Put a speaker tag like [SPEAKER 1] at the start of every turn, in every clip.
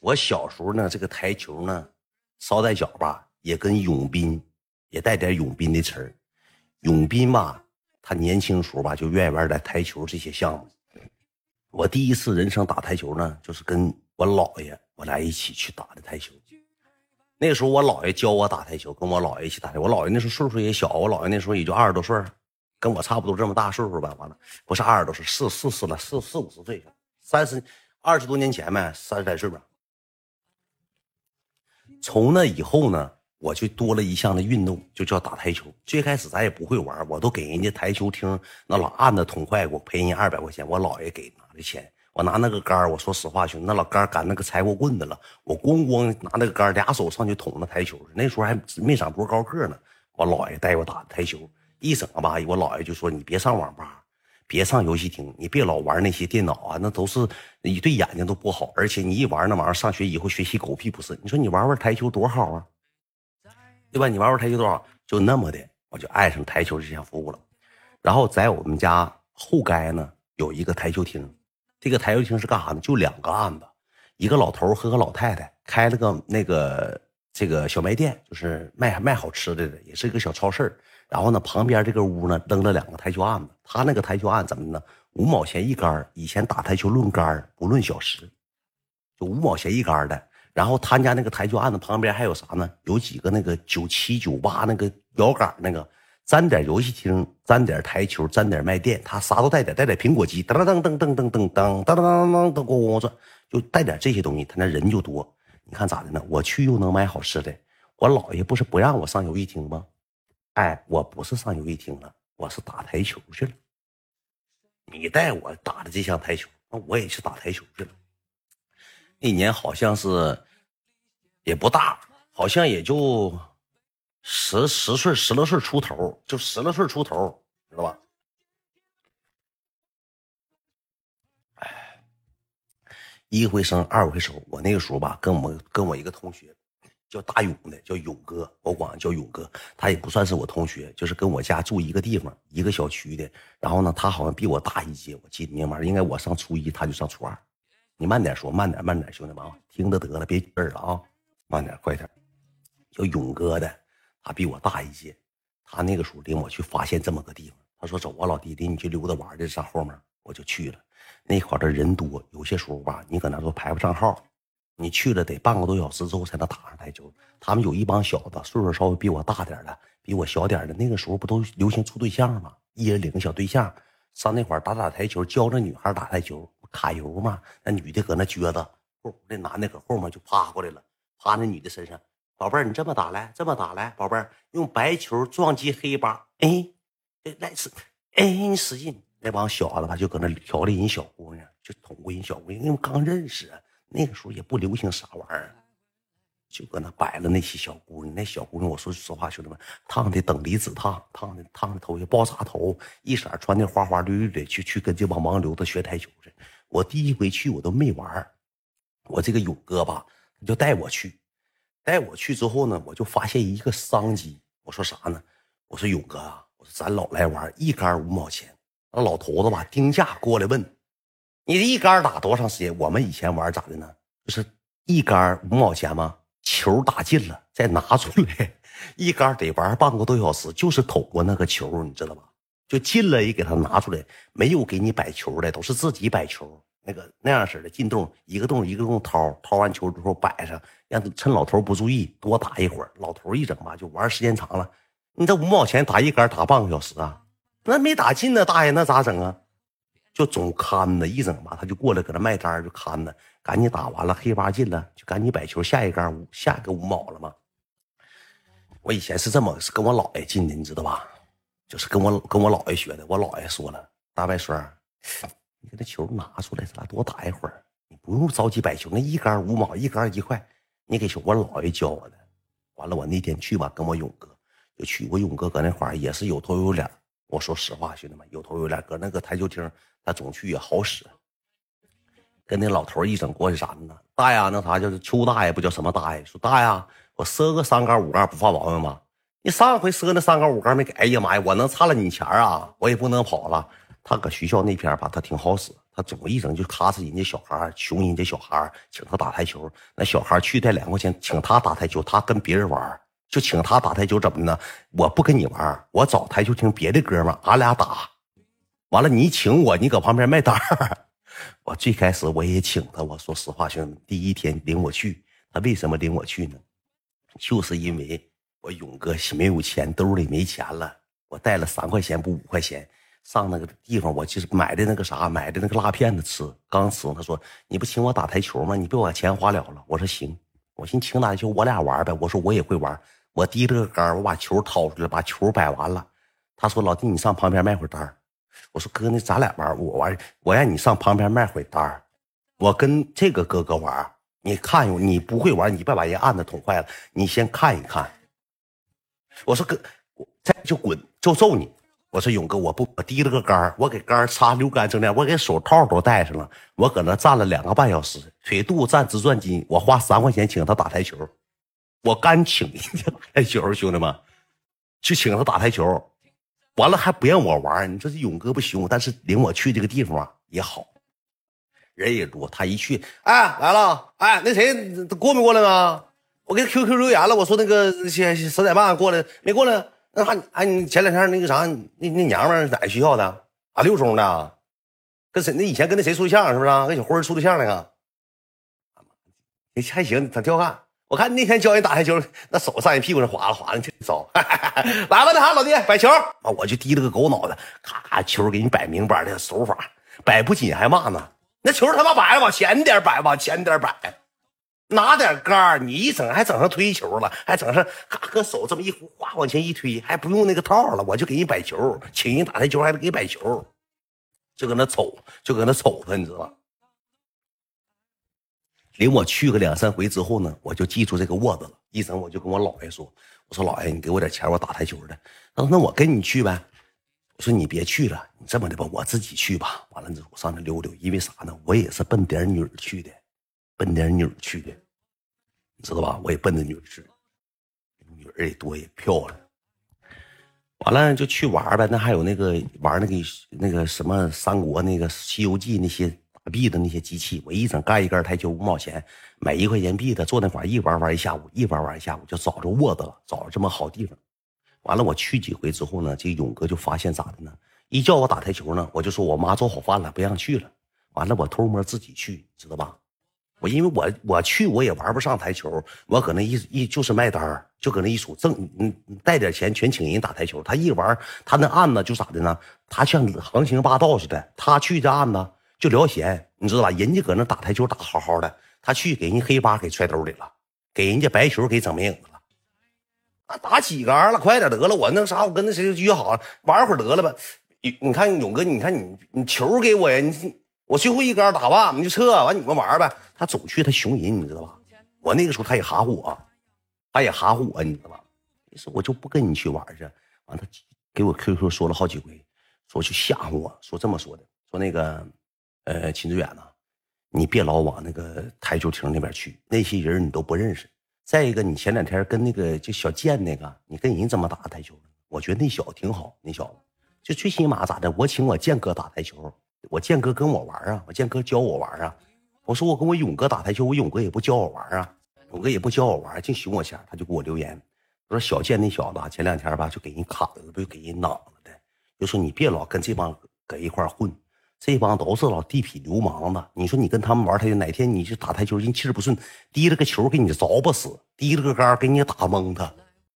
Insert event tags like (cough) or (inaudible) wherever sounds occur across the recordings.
[SPEAKER 1] 我小时候呢，这个台球呢，捎带脚吧，也跟永斌也带点永斌的词儿。永斌吧，他年轻时候吧，就愿意玩点台球这些项目。我第一次人生打台球呢，就是跟我姥爷我俩一起去打的台球。那时候我姥爷教我打台球，跟我姥爷一起打台。我姥爷那时候岁数也小，我姥爷那时候也就二十多岁跟我差不多这么大岁数吧。完了，不是二十多岁，四四十了，四四五十岁，三十二十多年前呗，三十来岁吧。从那以后呢，我就多了一项的运动，就叫打台球。最开始咱也不会玩，我都给人家台球厅那老按子捅坏，我赔人二百块钱，我姥爷给拿的钱。我拿那个杆我说实话，兄弟，那老杆赶那个柴火棍子了，我咣咣拿那个杆俩手上去捅那台球。那时候还没长多高个呢，我姥爷带我打台球，一整吧，我姥爷就说：“你别上网吧，别上游戏厅，你别老玩那些电脑啊，那都是你对眼睛都不好，而且你一玩那玩意儿，上学以后学习狗屁不是。你说你玩玩台球多好啊，对吧？你玩玩台球多好，就那么的，我就爱上台球这项服务了。然后在我们家后街呢，有一个台球厅。”这个台球厅是干啥呢？就两个案子，一个老头和个老太太开了个那个这个小卖店，就是卖卖好吃的的，也是一个小超市然后呢，旁边这个屋呢扔了两个台球案子。他那个台球案子怎么呢？五毛钱一杆以前打台球论杆不论小时，就五毛钱一杆的。然后他家那个台球案子旁边还有啥呢？有几个那个九七九八那个摇杆那个。沾点游戏厅，沾点台球，沾点卖店，他啥都带点，带点苹果机，噔噔噔噔噔噔噔噔噔噔噔噔咣咣转，就带点这些东西，他那人就多。你看咋的呢？我去又能买好吃的，我姥爷不是不让我上游戏厅吗？哎，我不是上游戏厅了，我是打台球去了。你带我打的这项台球，那我也去打台球去了。那年好像是也不大，好像也就。十十岁十来岁出头，就十来岁出头，知道吧？哎，一回生，二回熟。我那个时候吧，跟我跟我一个同学叫大勇的，叫勇哥，我管他叫勇哥。他也不算是我同学，就是跟我家住一个地方，一个小区的。然后呢，他好像比我大一届，我记得明白。应该我上初一，他就上初二。你慢点说，慢点，慢点，兄弟们啊，听着得了，别急了啊，慢点，快点。叫勇哥的。他比我大一届，他那个时候领我去发现这么个地方。他说：“走啊，老弟弟，你去溜达玩的，上后面。”我就去了。那块的人多，有些时候吧，你搁那都排不上号。你去了得半个多小时之后才能打上台球。他们有一帮小子，岁数稍微比我大点的，比我小点的。那个时候不都流行处对象吗？一人领个小对象上那块打打台球，教着女孩打台球，卡油嘛。那女的搁那撅着，那男的搁后面就趴过来了，趴那女的身上。宝贝儿，你这么打来，这么打来，宝贝儿，用白球撞击黑八，哎，哎来使，哎，你使劲，那帮小子吧就搁那调理人小姑娘，就捅过人小姑娘，因为刚认识，那个时候也不流行啥玩意儿，就搁那摆了那些小姑娘，那小姑娘，我说实话，兄弟们，烫的等离子烫，烫的烫的头也爆炸头，一色穿的花花绿绿的，去去跟这帮盲流子学台球去。我第一回去我都没玩我这个勇哥吧，他就带我去。带我去之后呢，我就发现一个商机。我说啥呢？我说勇哥啊，我说咱老来玩，一杆五毛钱。那老头子吧，定价过来问，你这一杆打多长时间？我们以前玩咋的呢？就是一杆五毛钱吗？球打进了再拿出来，一杆得玩半个多小时，就是捅过那个球，你知道吧？就进了也给他拿出来，没有给你摆球的，都是自己摆球。那个那样式的进洞，一个洞一个洞掏，掏完球之后摆上，让趁老头不注意多打一会儿。老头一整吧，就玩时间长了。你这五毛钱打一杆打半个小时啊？那没打进呢，大爷那咋整啊？就总看着一整吧，他就过来搁那卖单就看着，赶紧打完了黑八进了，就赶紧摆球下一杆五下一个五毛了嘛。我以前是这么是跟我姥爷进的，你知道吧？就是跟我跟我姥爷学的。我姥爷说了，大白孙。你给那球拿出来，咱俩多打一会儿。你不用着急摆球，那一杆五毛，一杆一块。你给球，我姥爷教我的。完了，我那天去吧，跟我勇哥就去。我勇哥搁那块儿也是有头有脸。我说实话，兄弟们，有头有脸，搁那个台球厅，他总去也好使。跟那老头一整过去啥呢？大爷，那啥就是邱大爷？不叫什么大爷？说大爷，我赊个三杆五杆不犯毛病吧？你上回赊那三杆五杆没给？哎呀妈呀，我能差了你钱啊？我也不能跑了。他搁学校那片吧，他挺好使。他总一整就他是人家小孩穷人家小孩请他打台球，那小孩去带两块钱请他打台球，他跟别人玩就请他打台球怎么呢？我不跟你玩我找台球厅别的哥们俺俩打，完了你请我，你搁旁边卖单儿 (laughs) 我最开始我也请他，我说实话，兄弟，第一天领我去，他为什么领我去呢？就是因为我勇哥没有钱，兜里没钱了，我带了三块钱不五块钱。上那个地方，我就是买的那个啥，买的那个辣片子吃。刚吃，他说：“你不请我打台球吗？你别把钱花了了。”我说：“行。”我寻请打台球，我俩玩呗。我说：“我也会玩。”我提着个杆我把球掏出来，把球摆完了。他说：“老弟，你上旁边卖会单儿我说：“哥，那咱俩玩，我玩，我让你上旁边卖会单我跟这个哥哥玩，你看你不会玩，你别把人案子捅坏了。你先看一看。”我说：“哥，再就滚，就揍你。”我说勇哥，我不，我提了个杆我给杆擦溜干净点，我给手套都戴上了，我搁那站了两个半小时，腿肚子站直转筋。我花三块钱请他打台球，我干请人家打台球，兄弟们，去请他打台球，完了还不让我玩，你说这勇哥不凶，但是领我去这个地方啊也好，人也多。他一去，哎来了，哎那谁过没过来呢？我给 QQ 留言了，我说那个十点半过来，没过来。那还哎，你前两天那个啥，那那娘们儿哪学校的？啊，六中的，跟谁？那以前跟那谁处对象是不是？跟小辉处对象那个？还行，挺彪悍。我看那天教人打台球，那手上人屁股上划拉划拉，挺骚。(laughs) 来吧，那啥，老弟摆球啊！我就低了个狗脑袋，咔，球给你摆明白的手法，摆不紧还骂呢。那球他妈摆往前点摆，往前点摆。拿点杆你一整还整上推球了，还整上咔搁手这么一呼，哗往前一推，还不用那个套了，我就给你摆球，请人打台球还得给摆球，就搁那瞅，就搁那瞅他，你知道吧？领我去个两三回之后呢，我就记住这个窝子了。一整我就跟我姥爷说：“我说姥爷，你给我点钱，我打台球的。”他说：“那我跟你去呗。”我说：“你别去了，你这么的吧，我自己去吧。”完了之后我上那溜溜，因为啥呢？我也是奔点女儿去的。奔点女儿去的，你知道吧？我也奔着女儿去，女儿也多也漂亮。完了就去玩呗。那还有那个玩那个那个什么三国那个西游记那些币的那些机器，我一整干一杆台球五毛钱，买一块钱币的，坐那块一玩玩一下午，一玩玩一下午就找着窝子了，找着这么好地方。完了我去几回之后呢，这勇哥就发现咋的呢？一叫我打台球呢，我就说我妈做好饭了，不让去了。完了我偷摸自己去，知道吧？我因为我我去我也玩不上台球，我搁那一一就是卖单就搁那一杵挣，嗯，带点钱全请人打台球。他一玩，他那案子就咋的呢？他像横行霸道似的，他去这案子就聊闲，你知道吧？人家搁那打台球打好好的，他去给人黑八给揣兜里了，给人家白球给整没影子了。那，打几杆了？快点得了！我那啥，我跟那谁约好了，玩会儿得了吧？你你看勇哥，你看你你球给我呀？你。我最后一杆打完，我们就撤，完你们玩呗。他总去他熊人，你知道吧？我那个时候他也哈我，他也哈我，你知道吧？于是我就不跟你去玩去。完他给我 QQ 说了好几回，说去吓唬我，说这么说的，说那个呃秦志远呐，你别老往那个台球厅那边去，那些人你都不认识。再一个，你前两天跟那个就小健那个，你跟人怎么打台球？我觉得那小子挺好，那小子就最起码咋的？我请我健哥打台球。我建哥跟我玩啊，我建哥教我玩啊。我说我跟我勇哥打台球，我勇哥也不教我玩啊，勇哥也不教我玩，净熊我钱。他就给我留言，他说小建那小子前两天吧就给人砍了，不就给人攮了的，就说你别老跟这帮搁一块混，这帮都是老地痞流氓子。你说你跟他们玩台球，哪天你去打台球，人气不顺，提了个球给你着不死，提了个杆给你打懵他。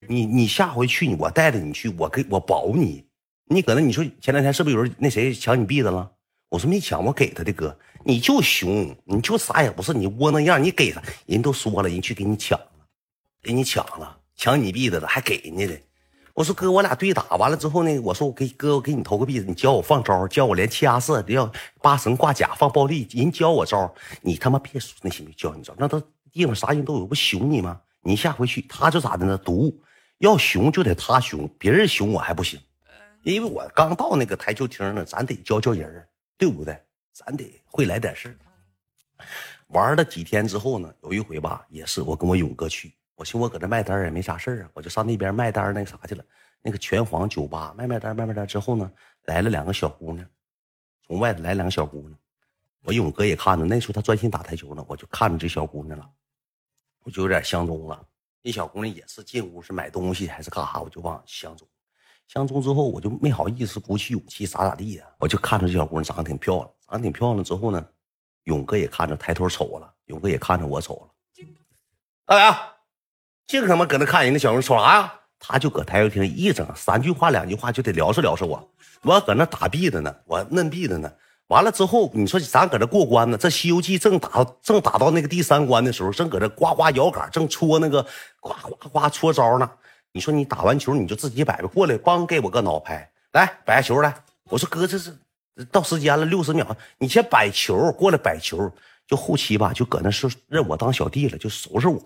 [SPEAKER 1] 你你下回去，我带着你去，我给我保你。你搁那你说前两天是不是有人那谁抢你币子了？我说没抢，我给他的哥，你就熊，你就啥也不是，你窝囊样，你给他，人都说了，人去给你抢了，给你抢了，抢你币子了，还给人家的。我说哥，我俩对打完了之后呢，我说我给哥，我给你投个币，你教我放招，教我连七压四，要八神挂甲放暴力，人教我招，你他妈别说那些没教你招，那都地方啥人都有，不熊你吗？你下回去他就咋的呢？毒，要熊就得他熊，别人熊我还不行，因为我刚到那个台球厅呢，咱得教教人对不对？咱得会来点事玩了几天之后呢，有一回吧，也是我跟我勇哥去，我寻我搁这卖单也没啥事啊，我就上那边卖单那个啥去了。那个拳皇酒吧卖卖单卖卖单之后呢，来了两个小姑娘，从外头来两个小姑娘，我勇哥也看着，那时候他专心打台球呢，我就看着这小姑娘了，我就有点相中了。那小姑娘也是进屋是买东西还是干啥，我就忘相中。相中之后，我就没好意思鼓起勇气咋咋地呀，我就看着这小姑娘长得挺漂亮，长得挺漂亮之后呢，勇哥也看着抬头瞅了，勇哥也看着我瞅了。大爷，净他妈搁那看人家小姑娘瞅啥呀？他就搁台球厅一整三句话两句话就得聊着聊着我，我搁那打币的呢，我嫩币的呢。完了之后，你说咱搁这过关呢？这《西游记》正打正打到那个第三关的时候，正搁这呱呱摇杆，正戳那个呱呱呱戳招呢。你说你打完球你就自己摆呗，过来帮给我个脑拍，来摆下球来。我说哥，这是到时间了，六十秒，你先摆球过来摆球。就后期吧，就搁那是认我当小弟了，就收拾我。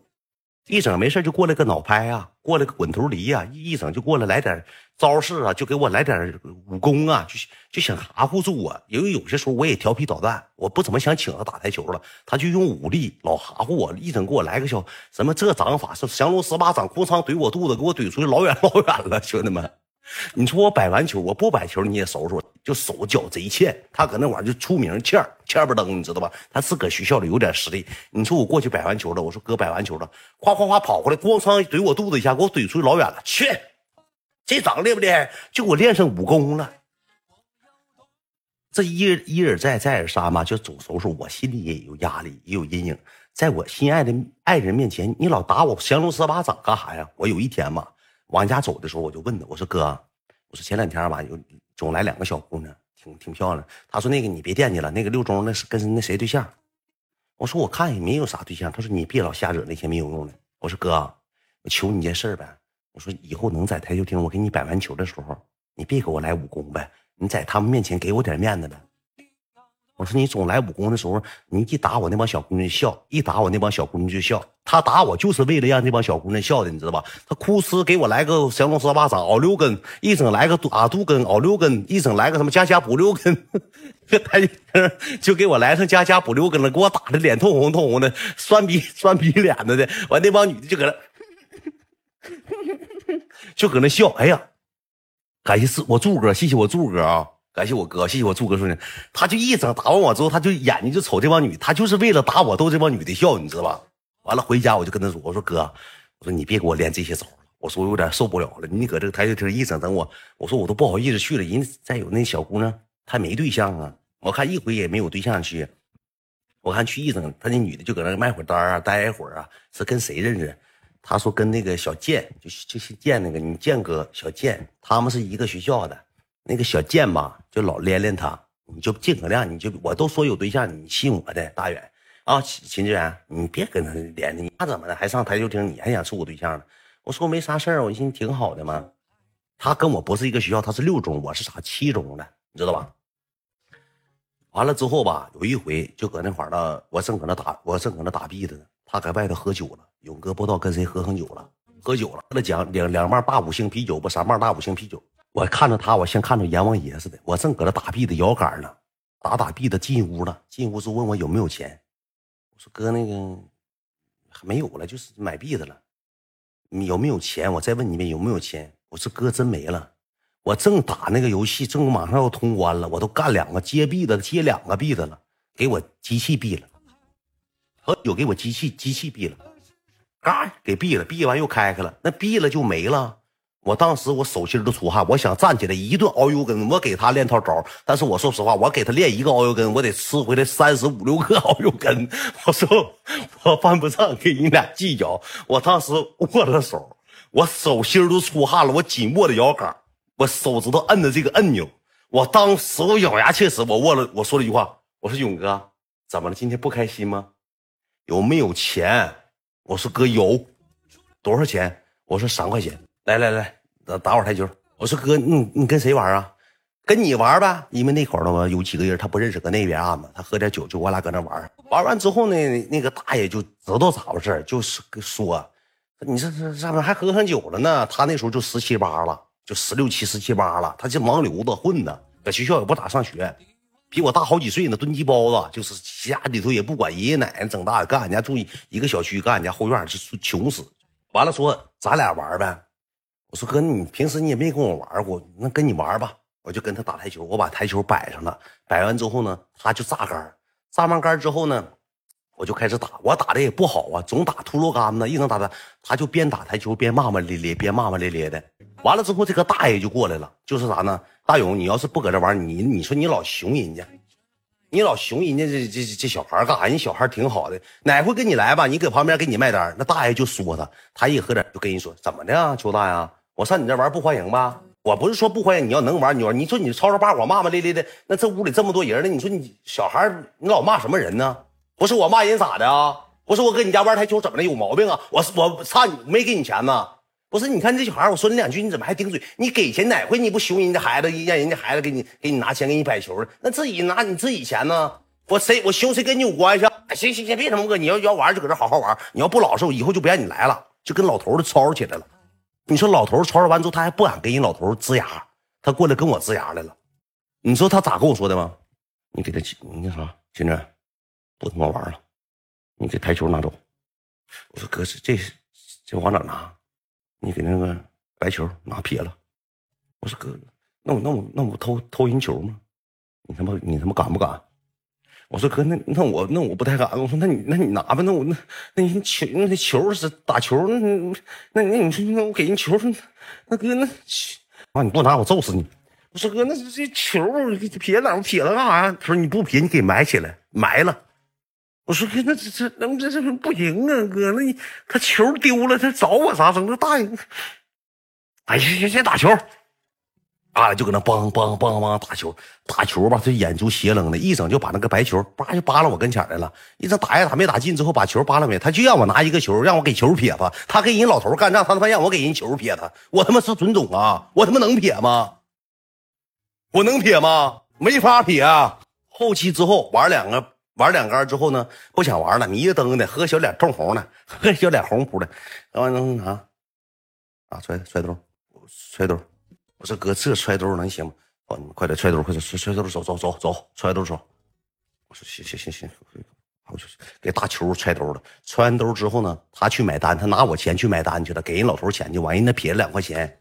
[SPEAKER 1] 一整没事就过来个脑拍呀，过来个滚头离呀，一整就过来来点招式啊，就给我来点武功啊，就就想哈糊住我。因为有些时候我也调皮捣蛋，我不怎么想请他打台球了，他就用武力老哈糊我，一整给我来个小什么这掌法是降龙十八掌，哐仓怼我肚子，给我怼出去老远老远了，兄弟们。你说我摆完球，我不摆球你也收拾我，就手脚贼欠。他搁那玩意儿就出名欠儿欠不登，你知道吧？他是搁学校里有点实力。你说我过去摆完球了，我说哥摆完球了，夸夸夸跑回来，咣仓怼我肚子一下，给我怼出去老远了。去，这掌厉不厉害？就给我练上武功了。这一一而再再而三嘛，就总收拾我，心里也有压力，也有阴影。在我心爱的爱人面前，你老打我降龙十八掌干啥呀？我有一天嘛。往家走的时候，我就问他，我说哥，我说前两天吧，有总来两个小姑娘，挺挺漂亮。他说那个你别惦记了，那个六中那是跟那谁对象。我说我看也没有啥对象。他说你别老瞎惹那些没有用的。我说哥，我求你件事呗。我说以后能在台球厅我给你摆完球的时候，你别给我来武功呗，你在他们面前给我点面子呗。我说你总来武功的时候，你一打我那帮小姑娘笑，一打我那帮小姑娘就笑。他打我就是为了让那帮小姑娘笑的，你知道吧？他哭哧给我来个降龙十八掌熬六根，一整来个阿杜根熬六根，一整来个什么加加补六根，(laughs) 他就给我来上加加补六根了，给我打的脸通红通红的，酸鼻酸鼻脸子的。完那帮女的就搁那，(laughs) 就搁那笑。哎呀，感谢四我柱哥，谢谢我柱哥啊。感谢我哥，谢谢我柱哥说的，他就一整打完我之后，他就眼睛就瞅这帮女，他就是为了打我逗这帮女的笑，你知道吧？完了回家我就跟他说，我说哥，我说你别给我练这些招了，我说我有点受不了了。你搁这个台球厅一整等我，我说我都不好意思去了。人再有那小姑娘，她没对象啊，我看一回也没有对象去。我看去一整，他那女的就搁那卖会单啊，待一会儿啊，是跟谁认识？他说跟那个小健，就就是健那个你健哥小健，他们是一个学校的。那个小贱吧，就老连连他，你就尽可量，你就我都说有对象，你信我的大远啊，秦志远，你别跟他连着，你他怎么的还上台球厅，你还想处我对象呢？我说没啥事儿，我寻思挺好的嘛。他跟我不是一个学校，他是六中，我是啥七中的，你知道吧？完了之后吧，有一回就搁那块儿了，我正搁那打，我正搁那打币的呢，他搁外头喝酒了，勇哥不知道跟谁喝上酒了，喝酒了，跟他讲两两半大五星啤酒不，三半大五星啤酒。我看着他，我像看着阎王爷似的。我正搁那打币的摇杆呢，打打币的进屋了。进屋之后问我有没有钱，我说哥那个还没有了，就是买币的了。你有没有钱？我再问你一遍有没有钱？我说哥真没了。我正打那个游戏，正马上要通关了，我都干两个接币的，接两个币的了，给我机器币了。喝酒给我机器机器币了，嘎给币了，币完又开开了，那币了就没了。我当时我手心都出汗，我想站起来一顿熬油根，我给他练套招。但是我说实话，我给他练一个熬油根，我得吃回来三十五六个熬油根。我说我犯不上跟你俩计较。我当时握了手，我手心都出汗了，我紧握着摇杆，我手指头摁着这个按钮。我当时我咬牙切齿，我握了，我说了一句话，我说勇哥，怎么了？今天不开心吗？有没有钱？我说哥有，多少钱？我说三块钱。来来来。打会台球，我说哥，你你跟谁玩啊？跟你玩呗，因为那会儿的话有几个人他不认识，搁那边啊嘛，他喝点酒就我俩搁那玩。玩完之后呢，那个大爷就知道咋回事就是说，你这这上面还喝上酒了呢。他那时候就十七八了，就十六七、十七八了。他这盲流子混的，搁学校也不咋上学，比我大好几岁呢。蹲鸡包子就是家里头也不管爷爷奶奶整大，干俺家住一个小区，干俺家后院穷死。完了说咱俩玩呗。我说哥，你平时你也没跟我玩过，那跟你玩吧。我就跟他打台球，我把台球摆上了。摆完之后呢，他就炸杆炸完杆之后呢，我就开始打，我打的也不好啊，总打秃噜杆子，一能打他，他就边打台球边骂骂咧咧，边骂骂咧咧的。完了之后，这个大爷就过来了，就是啥呢？大勇，你要是不搁这玩你你说你老熊人家，你老熊人家这这这小孩干啥？人小孩挺好的，哪回跟你来吧？你搁旁边给你卖单，那大爷就说他，他一喝点就跟人说怎么的啊，邱大爷，我上你这玩不欢迎吧？我不是说不欢迎，你要能玩，你玩。你说你吵吵把火骂骂咧咧的，那这屋里这么多人呢？你说你小孩，你老骂什么人呢？不是我骂人咋的啊？不是我搁你家玩台球怎么的有毛病啊？我我差你没给你钱呢？不是，你看这小孩，我说你两句，你怎么还顶嘴？你给钱哪回你不熊人家孩子，让人家孩子给你给你拿钱给你摆球那自己拿你自己钱呢？我谁我熊谁跟你有关系？行行行，别什么哥，你要要玩就搁这好好玩，你要不老实，我以后就不让你来了，就跟老头子吵吵起来了。你说老头吵吵完之后，他还不敢跟人老头龇牙，他过来跟我龇牙来了。你说他咋跟我说的吗？你给他，那啥，金子，不他妈玩了，你给台球拿走。我说哥，这这这往哪拿？你给那个白球拿撇了。我说哥，那我那我那我偷偷人球吗？你他妈你他妈敢不敢？我说哥，那那我那我不太敢。我说那你那你拿吧，那我那那人球那球是打球，那那那你说那我给人球，那哥那啊你不拿我揍死你！我说哥，那这球撇哪？撇了干啥呀？他说你不撇，你给埋起来，埋了。我说哥，那这这那这这不行啊，哥，那你他球丢了，他找我啥整？那大爷，哎呀，呀先打球。啊，就搁那梆梆梆梆打球，打球吧，这眼珠斜楞的，一整就把那个白球叭就扒拉我跟前来了。一整打呀打没打进之后，把球扒拉没，他就让我拿一个球，让我给球撇他。他跟人老头干仗，他他妈让我给人球撇他，我他妈是准种啊！我他妈能撇吗？我能撇吗？没法撇啊。后期之后玩两个玩两杆之后呢，不想玩了，迷着瞪的，喝小脸通红的，(laughs) 喝小脸红扑的，完能拿啊揣揣兜，揣兜。我说哥，这揣兜能行吗？哦，你们快点揣兜，快点揣揣兜，走走走走，揣兜走。我说行行行行，我就给大球揣兜了。揣完兜之后呢，他去买单，他拿我钱去买单去了，给人老头钱去，完人那撇了两块钱，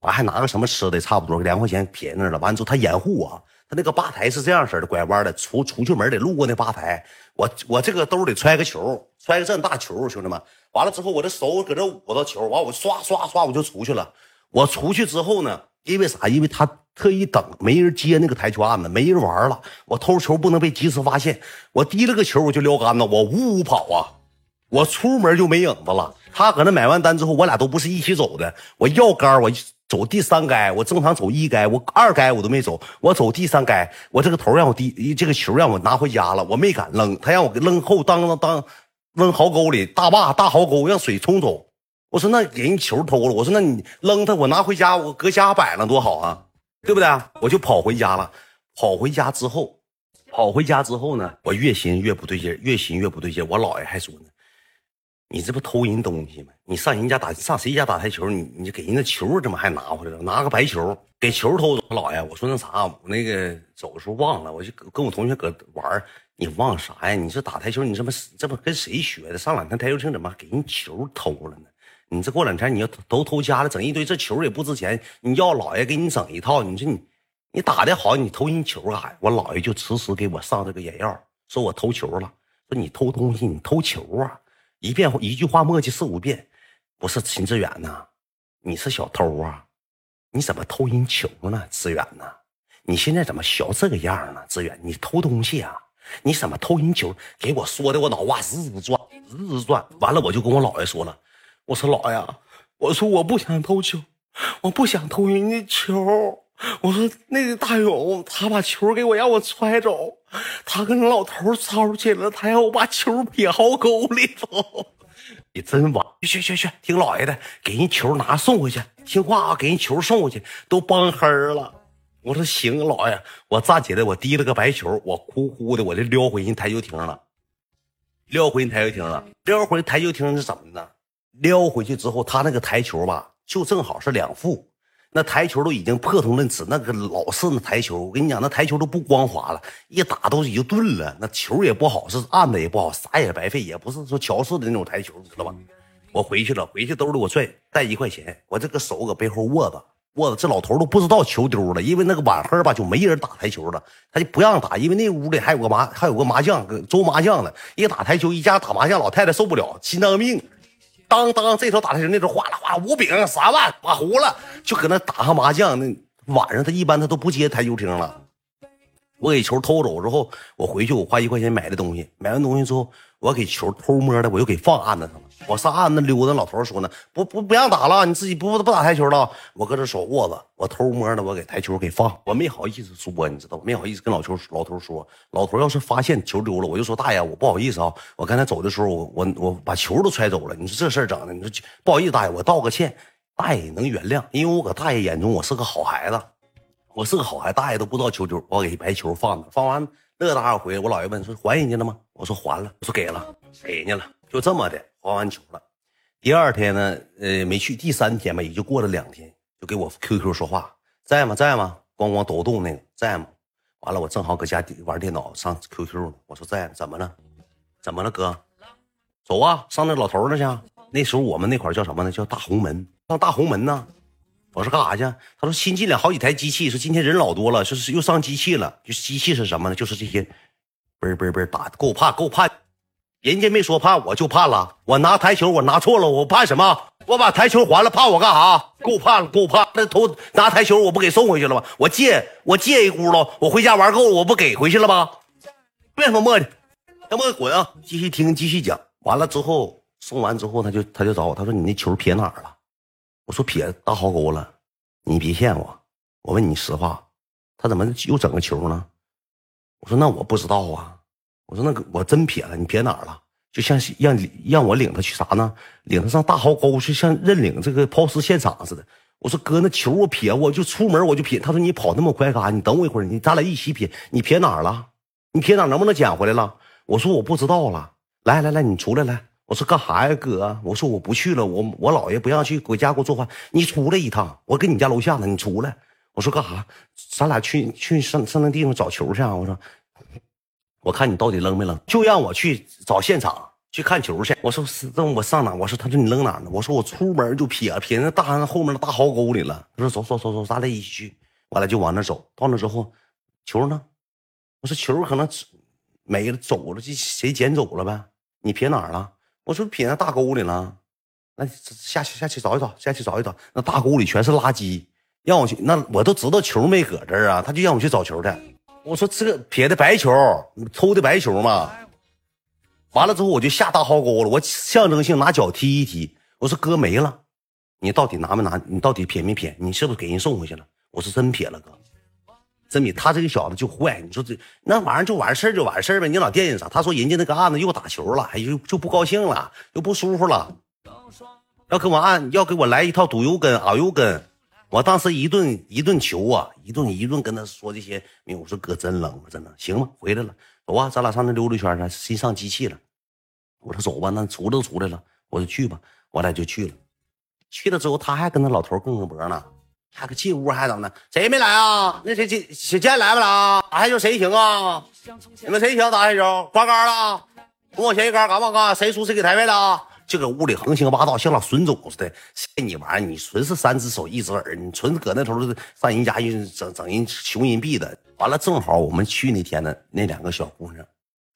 [SPEAKER 1] 完还拿个什么吃的，差不多两块钱撇那了。完之后他掩护我，他那个吧台是这样式的，拐弯的，出出去门得路过那吧台。我我这个兜里揣个球，揣个这么大球，兄弟们。完了之后，我的手搁这捂着球，完我刷刷刷我就出去了。我出去之后呢，因为啥？因为他特意等，没人接那个台球案子，没人玩了。我偷球不能被及时发现，我提了个球我就撩杆子，我呜呜跑啊！我出门就没影子了。他搁那买完单之后，我俩都不是一起走的。我要杆，我走第三杆，我正常走一杆，我二杆我都没走，我走第三杆，我这个头让我低，这个球让我拿回家了，我没敢扔，他让我给扔后当当当扔壕沟里，大坝大壕沟让水冲走。我说那给人球偷了，我说那你扔他，我拿回家，我搁家摆了多好啊，对不对？我就跑回家了。跑回家之后，跑回家之后呢，我越寻越不对劲，越寻越不对劲。我姥爷还说呢，你这不偷人东西吗？你上人家打，上谁家打台球，你你给人家球怎么还拿回来了？拿个白球给球偷走。姥爷，我说那啥，我那个走的时候忘了，我就跟我同学搁玩你忘啥呀？你这打台球，你这么这不跟谁学的？上两天台球厅怎么给人球偷了呢？你这过两天你要都偷家了，整一堆，这球也不值钱。你要老爷给你整一套，你说你你打的好，你偷人球干啥？我姥爷就迟迟给我上这个眼药，说我偷球了，说你偷东西，你偷球啊！一遍一句话磨叽四五遍，不是秦志远呐，你是小偷啊？你怎么偷人球呢？志远呐，你现在怎么学这个样呢？志远，你偷东西啊？你怎么偷人球？给我说的我脑瓜日日转，日日转。完了，我就跟我姥爷说了。我说老呀，我说我不想偷球，我不想偷人家球。我说那个大勇，他把球给我，让我揣走。他跟老头吵起来了，他让我把球撇壕沟里头。你真完，去去去，听老爷的，给人球拿送回去，听话啊，给人球送回去，都帮黑了。我说行，老爷，我站起来，我提了个白球，我呼呼的，我就撩回人台球厅了，撩回人台球厅了，撩回台球厅是怎么的？撩回去之后，他那个台球吧，就正好是两副，那台球都已经破铜烂瓷，那个老式的台球，我跟你讲，那台球都不光滑了，一打都已经钝了，那球也不好，是按的也不好，啥也白费，也不是说乔氏的那种台球，知道吧？我回去了，回去兜里我拽带一块钱，我这个手搁背后握着，我这老头都不知道球丢了，因为那个晚黑吧就没人打台球了，他就不让打，因为那屋里还有个麻还有个麻将捉麻将呢，一打台球，一家打麻将，老太太受不了，心脏病，当当这头打台球，那头哗啦哗五饼三万把糊了，就搁那打上麻将。那晚上他一般他都不接台球厅了。我给球偷走之后，我回去我花一块钱买的东西，买完东西之后，我给球偷摸的我又给放案子上了。我上案子溜达，老头说呢，不不不让打了，你自己不不打台球了。我搁这手握着，我偷摸的我给台球给放，我没好意思说，你知道没好意思跟老球老头说，老头要是发现球丢了，我就说大爷，我不好意思啊，我刚才走的时候，我我我把球都揣走了。你说这事儿整的，你说不好意思，大爷，我道个歉，大爷能原谅，因为我搁大爷眼中我是个好孩子。我是个好孩，大爷都不知道球丢，我给白球放着，放完乐大回，我姥爷问说还人家了吗？我说还了，我说给了，给人家了，就这么的还完球了。第二天呢，呃，没去，第三天吧，也就过了两天，就给我 QQ 说话，在吗？在吗？咣咣抖动那个在吗？完了，我正好搁家玩电脑，上 QQ 呢。我说在，怎么了？怎么了，哥？走啊，上那老头那去。那时候我们那块叫什么呢？叫大红门，上大红门呢。我说干啥去？他说新进了好几台机器，说今天人老多了，说是又上机器了。就是机器是什么呢？就是这些，嘣嘣嘣打，够怕够怕。人家没说怕，我就怕了。我拿台球，我拿错了，我怕什么？我把台球还了，怕我干啥？够怕了，够怕。那头拿台球，我不给送回去了吗？我借我借一轱辘，我回家玩够了，我不给回去了吗？别他妈磨叽，他妈滚啊！继续听，继续讲。完了之后送完之后，他就他就找我，他说你那球撇哪儿了？我说撇大壕沟了，你别骗我，我问你实话，他怎么又整个球呢？我说那我不知道啊，我说那个我真撇了，你撇哪儿了？就像让让我领他去啥呢？领他上大壕沟去，像认领这个抛尸现场似的。我说哥，那球我撇，我就出门我就撇。他说你跑那么快干啥？你等我一会儿，你咱俩一起撇。你撇哪儿了？你撇哪儿能不能捡回来了？我说我不知道了。来来来，你出来来。我说干啥呀，哥？我说我不去了，我我姥爷不让去回家给我做饭。你出来一趟，我跟你家楼下呢，你出来。我说干啥？咱俩去去上上那地方找球去啊！我说，(sniffs) 我看你到底扔没扔？就让我去找现场去看球去。我说是，那我上哪？我说，他说你扔哪呢？我说我出门就撇撇那大后面的大壕沟里了。他说走走走走，咱俩一起去。完了就往那走到那之后，球呢？我说球可能没了，走了，这谁捡走了呗？你撇哪了？我说撇那大沟里了，那下去下去找一找，下去找一找。那大沟里全是垃圾，让我去。那我都知道球没搁这儿啊，他就让我去找球去。我说这撇的白球，抽的白球嘛。完了之后我就下大壕沟了，我象征性拿脚踢一踢。我说哥没了，你到底拿没拿？你到底撇没撇？你是不是给人送回去了？我说真撇了，哥。真米他这个小子就坏，你说这那玩意儿就完事儿就完事儿呗，你老惦记啥？他说人家那个案子又打球了，又就不高兴了，又不舒服了，要跟我按，要给我来一套赌油根、熬油根。我当时一顿一顿求啊，一顿一顿跟他说这些。我说哥真冷，真的行吗？回来了，走啊，咱俩上那溜达圈去，新上机器了。我说走吧，那出来都出来了，我就去吧。我俩就去了，去了之后他还跟那老头更个脖呢。还个进屋还怎么的？谁没来啊？那谁谁小健来不了？打台球谁行啊？你们谁想打台球？刮杆了？跟我前一杆敢不敢？谁输谁给台位了？就搁屋里横行霸道，像老孙总似的。骗你玩，你纯是三只手一只耳，你纯搁那头上人家去整整人穷人币的。完了，正好我们去那天呢，那两个小姑娘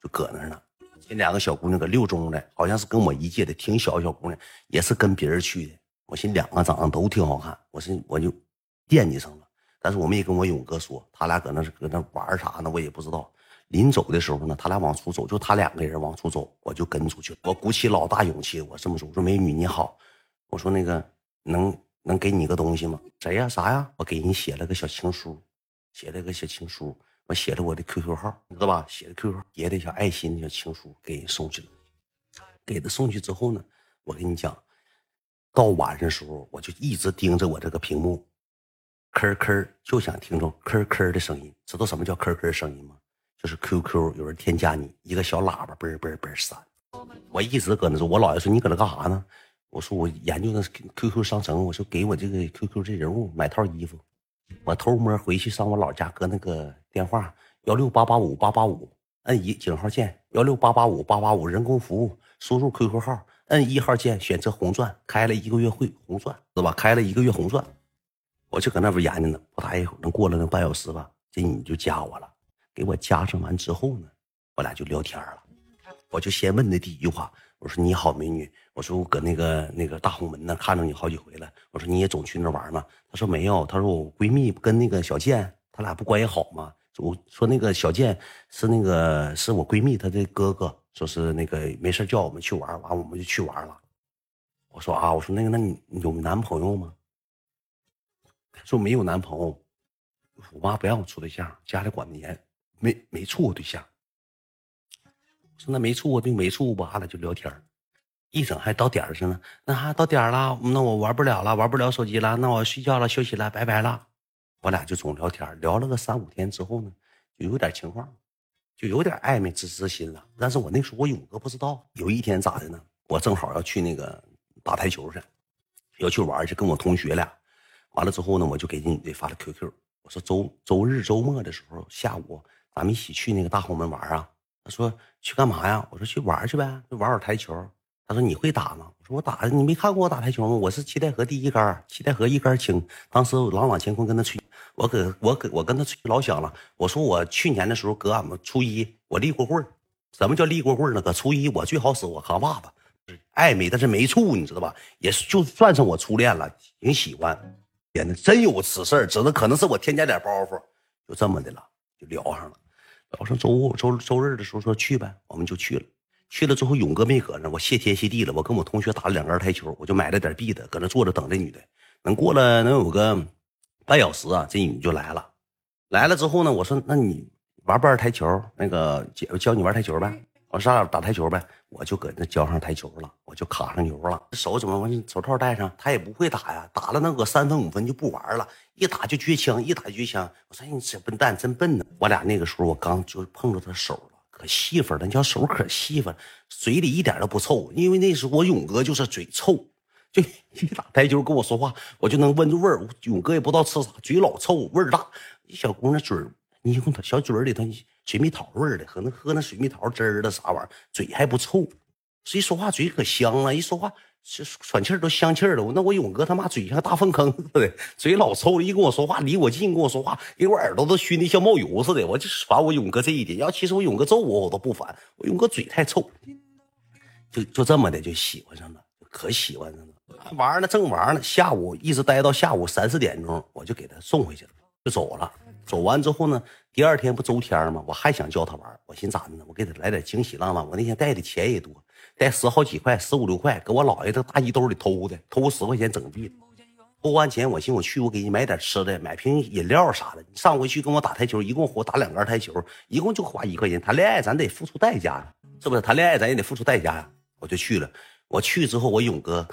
[SPEAKER 1] 就搁那呢。那两个小姑娘搁六中的，好像是跟我一届的，挺小的小姑娘，也是跟别人去的。我寻两个长得都挺好看，我是我就。惦记上了，但是我没跟我勇哥说，他俩搁那搁那玩啥呢？我也不知道。临走的时候呢，他俩往出走，就他两个人往出走，我就跟出去。我鼓起老大勇气，我这么说：“我说美女你好，我说那个能能给你个东西吗？谁呀？啥呀？我给人写了个小情书，写了个小情书，我写了我的 QQ 号，你知道吧？写的 QQ 叠的小爱心的小情书给人送去了。给他送去之后呢，我跟你讲，到晚上的时候我就一直盯着我这个屏幕。吭吭就想听着吭吭的声音，知道什么叫吭吭声音吗？就是 QQ 有人添加你，一个小喇叭嘣嘣嘣闪。我一直搁那说，我姥爷说你搁那干啥呢？我说我研究那 QQ 商城，我说给我这个 QQ 这人物买套衣服。我偷摸回去上我姥家，搁那个电话幺六八八五八八五，摁一井号键幺六八八五八八五人工服务，输入 QQ 号，摁一号键选择红钻，开了一个月会红钻，是吧？开了一个月红钻。我就搁那边研究呢，不大一会儿，能过了那半小时吧，这你就加我了。给我加上完之后呢，我俩就聊天了。我就先问的第一句话，我说你好，美女。我说我搁那个那个大红门那，看着你好几回了。我说你也总去那玩吗？他说没有。他说我闺蜜跟那个小健，他俩不关系好吗？我说那个小健是那个是我闺蜜她的哥哥，说是那个没事叫我们去玩，完我们就去玩了。我说啊，我说那个那你有男朋友吗？说没有男朋友，我妈不让我处对象，家里管的严，没没处过对象。说那没处过就没处吧，俺俩就聊天一整还到点儿上了，那还到点儿了，那我玩不了了，玩不了手机了，那我睡觉了，休息了，拜拜了。我俩就总聊天，聊了个三五天之后呢，就有点情况，就有点暧昧之之心了。但是我那时候我勇哥不知道。有一天咋的呢？我正好要去那个打台球去，要去玩去，跟我同学俩。完了之后呢，我就给那女的发了 QQ，我说周周日周末的时候下午咱们一起去那个大红门玩啊。他说去干嘛呀？我说去玩去呗，就玩会台球。他说你会打吗？我说我打，你没看过我打台球吗？我是七代河第一杆，七代河一杆清。当时朗朗乾坤跟他吹，我搁我搁我跟他吹老响了。我说我去年的时候搁俺们初一，我立过棍什么叫立过棍呢？搁初一我最好使我扛把子，暧昧但是没处，你知道吧？也就算上我初恋了，挺喜欢。天呐，真有此事儿只能可能是我添加点包袱，就这么的了，就聊上了。聊上周五周周日的时候说去呗，我们就去了。去了之后，勇哥没搁那，我谢天谢地了。我跟我同学打了两杆台球，我就买了点币的，搁那坐着等这女的。能过了能有个半小时啊，这女就来了。来了之后呢，我说：“那你玩不玩台球？那个教教你玩台球呗。”我说：“咱俩打台球呗。”我就搁那教上台球了，我就卡上牛了。手怎么完？手套戴上，他也不会打呀。打了能个三分五分就不玩了，一打就撅枪，一打就撅枪。我说：“你这笨蛋真笨呢。”我俩那个时候我刚就碰着他手了。可细粉了，你叫手可细粉，嘴里一点都不臭。因为那时候我勇哥就是嘴臭，就一打台球跟我说话，我就能闻着味儿。勇哥也不知道吃啥，嘴老臭，味儿大。小姑娘嘴，你用小嘴里头水蜜桃味儿的，可能喝那水蜜桃汁儿的啥玩意儿，嘴还不臭。一说话嘴可香了，一说话。喘气儿都香气儿了，那我勇哥他妈嘴像大粪坑似的，嘴老臭了，一跟我说话离我近跟我说话，给我耳朵都熏的像冒油似的。我就烦我勇哥这一点，要其实我勇哥揍我我都不烦，我勇哥嘴太臭，就就这么的就喜欢上了，可喜欢上了。玩呢正玩呢，下午一直待到下午三四点钟，我就给他送回去了，就走了。走完之后呢，第二天不周天吗？我还想叫他玩，我寻思咋的呢？我给他来点惊喜浪漫。我那天带的钱也多。带十好几块，十五六块，搁我姥爷这大衣兜里偷的，偷十块钱整币。偷完钱，我寻思我去，我给你买点吃的，买瓶饮料啥的。你上回去跟我打台球，一共我打两杆台球，一共就花一块钱。谈恋爱咱得付出代价呀，是不是？谈恋爱咱也得付出代价呀。我就去了，我去之后，我勇哥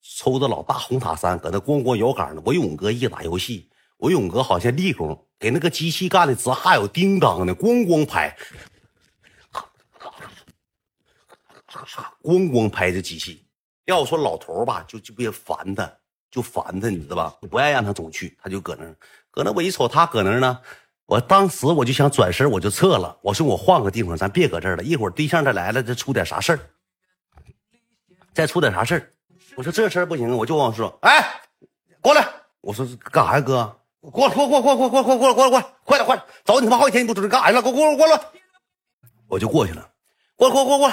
[SPEAKER 1] 抽着老大红塔山，搁那咣咣摇杆呢。我勇哥一打游戏，我勇哥好像立功，给那个机器干的直哈有叮当的，咣咣拍。咣咣拍这机器，要我说老头吧，就就别烦他，就烦他，你知道吧？不爱让他总去，他就搁那，搁那。我一瞅他搁那呢，我当时我就想转身，我就撤了。我说我换个地方，咱别搁这儿了。一会儿对象再来了，再出点啥事儿，再出点啥事儿。我说这事儿不行，我就往说，哎，过来。我说干啥呀，哥？过来，过过过过过过过过过来，快点快点，找你他妈好几天你不出来干啥去了？给我过过来。我就过去了，过过过过。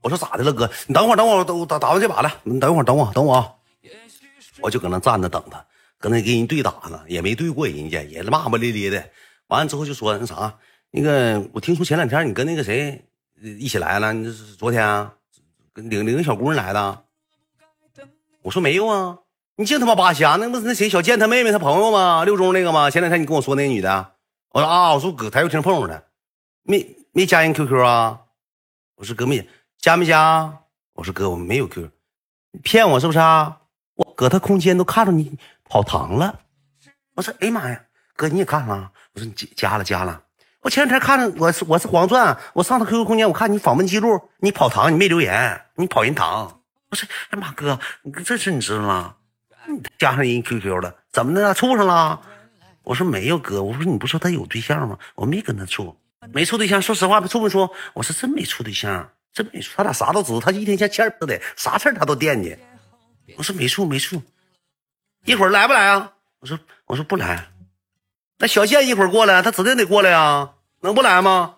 [SPEAKER 1] 我说咋的了，哥？你等会儿，等会儿，我打打完这把了。你等会儿，等我，等我啊！我就搁那站着等他，搁那跟人对打呢，也没对过人家，也骂骂咧咧的。完了之后就说那啥，那个我听说前两天你跟那个谁一起来了，你这是昨天啊？领领个小姑娘来的？我说没有啊，你净他妈扒瞎，那不是那谁小健他妹妹他朋友吗？六中那个吗？前两天你跟我说那个女的？我说啊，我说搁台球厅碰着的，没没加人 QQ 啊？我说哥没。加没加？我说哥，我没有 Q，你骗我是不是啊？我搁他空间都看着你跑堂了。我说哎妈呀，哥你也看了？我说你加了加了。我前两天看着我是我是黄钻，我上他 QQ 空间，我看你访问记录，你跑堂你没留言，你跑人堂。我说哎妈哥，这事你知道吗？加上人 QQ 了，怎么的处上了？我说没有哥，我说你不说他有对象吗？我没跟他处，没处对象。说实话，处没处？我说真没处对象。真没处，他俩啥都知道。他一天像欠似的，啥事儿他都惦记。我说没处没处，一会儿来不来啊？我说我说不来。那小健一会儿过来，他指定得过来啊，能不来吗？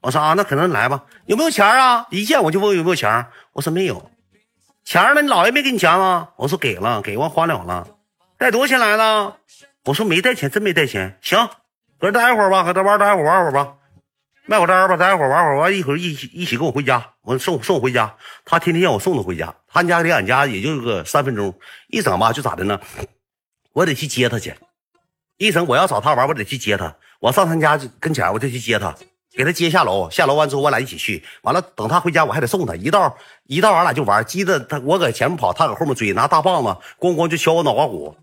[SPEAKER 1] 我说啊，那可能来吧。有没有钱啊？一见我就问有没有钱。我说没有。钱呢？你姥爷没给你钱吗？我说给了，给完花了了。带多少钱来的？我说没带钱，真没带钱。行，搁这待会儿吧，搁这玩待会儿玩会儿吧，卖会单吧，待会儿玩会儿完一会儿一起一起跟我回家，我送送我回家。他天天让我送他回家，他家离俺家也就个三分钟，一整吧就咋的呢？我得去接他去。一整我要找他玩，我得去接他。我上他家跟前，我就去接他。给他接下楼，下楼完之后，我俩一起去。完了，等他回家，我还得送他。一道一道，俺俩就玩。记得他，我搁前面跑，他搁后面追，拿大棒子咣咣就敲我脑瓜骨，